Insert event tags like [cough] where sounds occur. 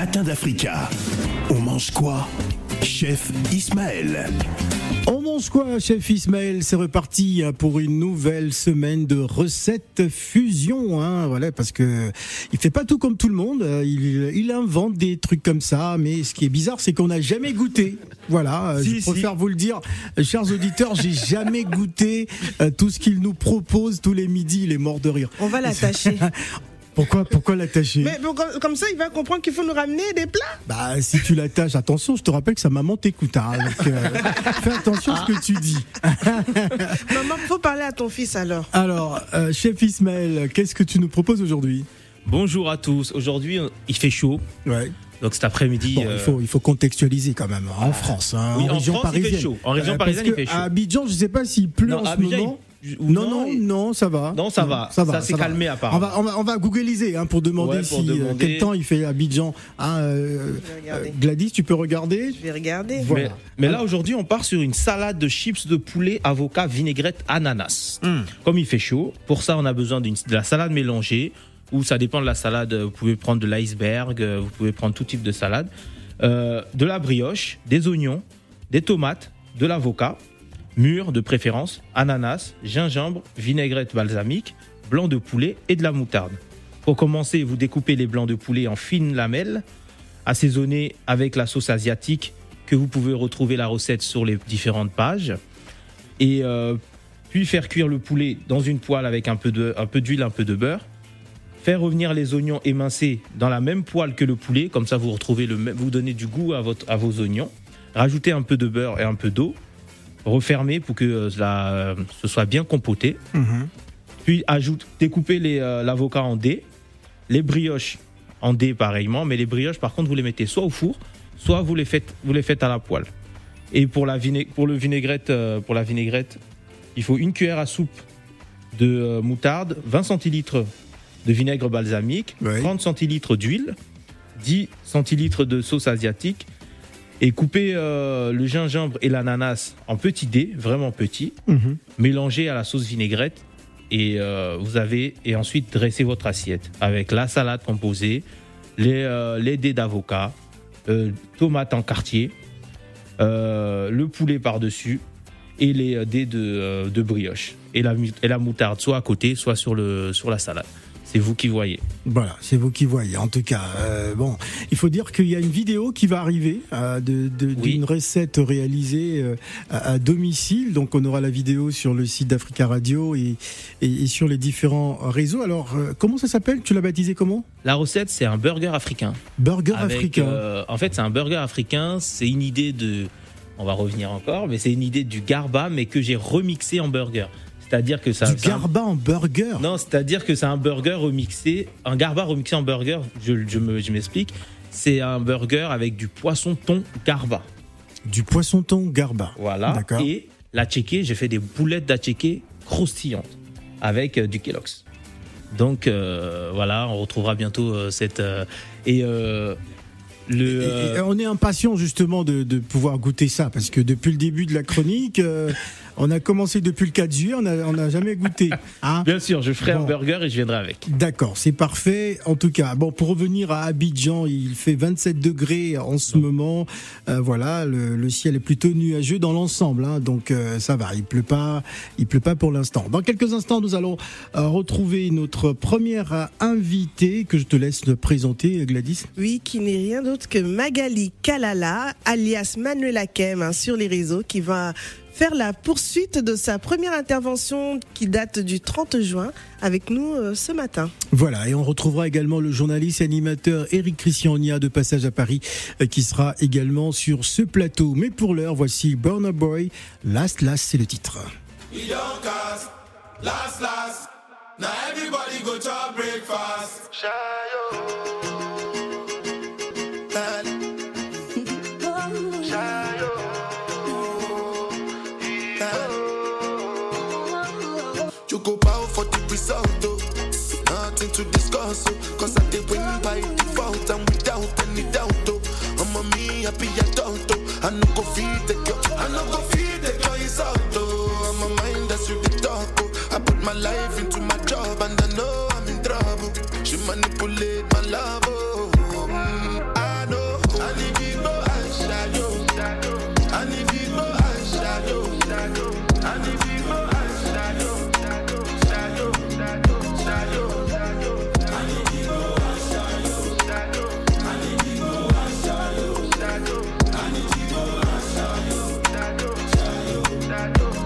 matins d'Africa. On mange quoi Chef Ismaël? On mange quoi, chef Ismaël? C'est reparti hein, pour une nouvelle semaine de recettes fusion. Hein, voilà, parce que il fait pas tout comme tout le monde. euh, Il, il invente des trucs comme ça, mais ce qui est bizarre, c'est qu'on n'a jamais goûté. Voilà, euh, Si, je si. préfère vous le dire, euh, chers auditeurs, j'ai jamais goûté tout ce qu'il nous propose tous les midis. Il est mort de rire. On va l'attacher. [laughs] Pourquoi, pourquoi l'attacher Mais bon, comme, ça, il va comprendre qu'il faut nous ramener des plats. Bah, si tu l'attaches, attention, je te rappelle que sa maman t'écoute. Hein, euh, [laughs] fais attention à ce que tu dis. [laughs] Maman, faut parler à ton fils alors. Alors, euh, chef Ismaël, qu'est-ce que tu nous proposes aujourd'hui? Bonjour à tous. Aujourd'hui, il fait chaud. Ouais. Donc cet après-midi. Bon, euh, il, faut, il faut contextualiser quand même. En France, hein, Oui, en en région France, il fait parisienne. chaud. En région Euh, parisienne, il fait chaud. À Abidjan, je sais pas s'il pleut Non, en ce Abidjan, moment. Non, non, non, ça va. Non, ça va. Ça, Ça s'est va. calmé, On apparemment. va, on va, on va googliser hein, pour demander Ouais, pour si, euh, demander. quel temps il fait à Abidjan. Hein, euh, euh, Gladys, tu peux regarder Je vais regarder. Voilà. Mais, mais là, aujourd'hui, on part sur une salade de chips de poulet, avocat, vinaigrette, ananas. Hmm. Comme il fait chaud, pour ça, on a besoin d'une- de la salade mélangée, ou ça dépend de la salade. Vous pouvez prendre de l'iceberg, vous pouvez prendre tout type de salade. Euh, de la brioche, des oignons, des tomates, de l'avocat, mûr de préférence, ananas, gingembre, vinaigrette balsamique, blanc de poulet et de la moutarde. Pour commencer, vous découpez les blancs de poulet en fines lamelles, assaisonnez avec la sauce asiatique que vous pouvez retrouver la recette sur les différentes pages. Et euh, puis faire cuire le poulet dans une poêle avec un peu de- un d'huile, un peu de beurre. Faire revenir les oignons émincés dans la même poêle que le poulet, comme ça vous retrouvez le vous donnez du goût à, votre, à vos oignons. Rajouter un peu de beurre et un peu d'eau. Refermer pour que euh, la- ce soit bien compoté. Mhm. Puis ajoute, découper les, euh, l'avocat en dés, les brioches en dés pareillement, mais les brioches par contre vous les mettez soit au four, soit vous les faites, vous les faites à la poêle. Et pour la, pour le vinaigrette, euh, pour la vinaigrette, il faut une cuillère à soupe de moutarde, 20 centilitres de vinaigre balsamique, Ouais. 30 centilitres d'huile, 10 centilitres de sauce asiatique et couper euh, le gingembre et l'ananas en petits dés, vraiment petits Mhm. mélangez à la sauce vinaigrette et euh, vous avez et ensuite dressez votre assiette avec la salade composée, les, euh, les dés d'avocat, tomates en quartier, le poulet par-dessus et les dés de, de brioche et la, et la moutarde soit à côté, soit sur, le, sur la salade. C'est vous qui voyez. Voilà, c'est vous qui voyez. En tout cas, euh, bon, il faut dire qu'il y a une vidéo qui va arriver euh, de- de- Oui. d'une recette réalisée euh, à, à domicile. Donc, on aura la vidéo sur le site d'Africa Radio et, et- et sur les différents réseaux. Alors, comment ça s'appelle? Tu l'as baptisé comment? La recette, c'est un burger africain. Burger Avec, africain. en fait, c'est un burger africain. C'est une idée de. On va revenir encore, mais c'est une idée du garba, mais que j'ai remixé en burger. C'est-à-dire que ça. du c'est un- garba en burger. Non, c'est-à-dire que c'est un burger remixé, un garba remixé en burger. Je, je me- je m'explique. C'est un burger avec du poisson thon garba. Du poisson thon garba. Voilà. D'accord. Et la tchéké, j'ai fait des boulettes d'atchéké croustillantes avec euh, du Kellogg's. Donc euh, voilà, on retrouvera bientôt euh, cette et le euh, et on est impatient justement de, de pouvoir goûter ça parce que depuis le début de la chronique, euh, [laughs] on a commencé depuis le 4 juillet, on n'a on n'a jamais goûté. [laughs] Hein bien sûr, je ferai Bon. un burger et je viendrai avec. D'accord, c'est parfait. En tout cas, bon, pour revenir à Abidjan, il fait 27 degrés en ce moment. Euh, voilà, le, le ciel est plutôt nuageux dans l'ensemble, hein, donc euh, ça va. Il pleut pas, il pleut pas pour l'instant. Dans quelques instants, nous allons euh, retrouver notre première invitée que je te laisse présenter, Gladys. Oui, qui n'est rien d'autre que Magali Kalala, alias Manuela Kem, hein, sur les réseaux, qui va faire la poursuite de sa première intervention qui date du 30 juin avec nous euh, ce matin. Voilà, et on retrouvera également le journaliste et animateur Eric Christiania de Passage à Paris euh, qui sera également sur ce plateau. Mais pour l'heure, voici Burner Boy. Last Last, c'est le titre. We don't cast, last, last. Now everybody go to breakfast. To discuss, oh. Cause I did win by default and without any doubt, oh. I'm a me happy adult, oh. I no go feed the girl, I no go feed the girl, it's out,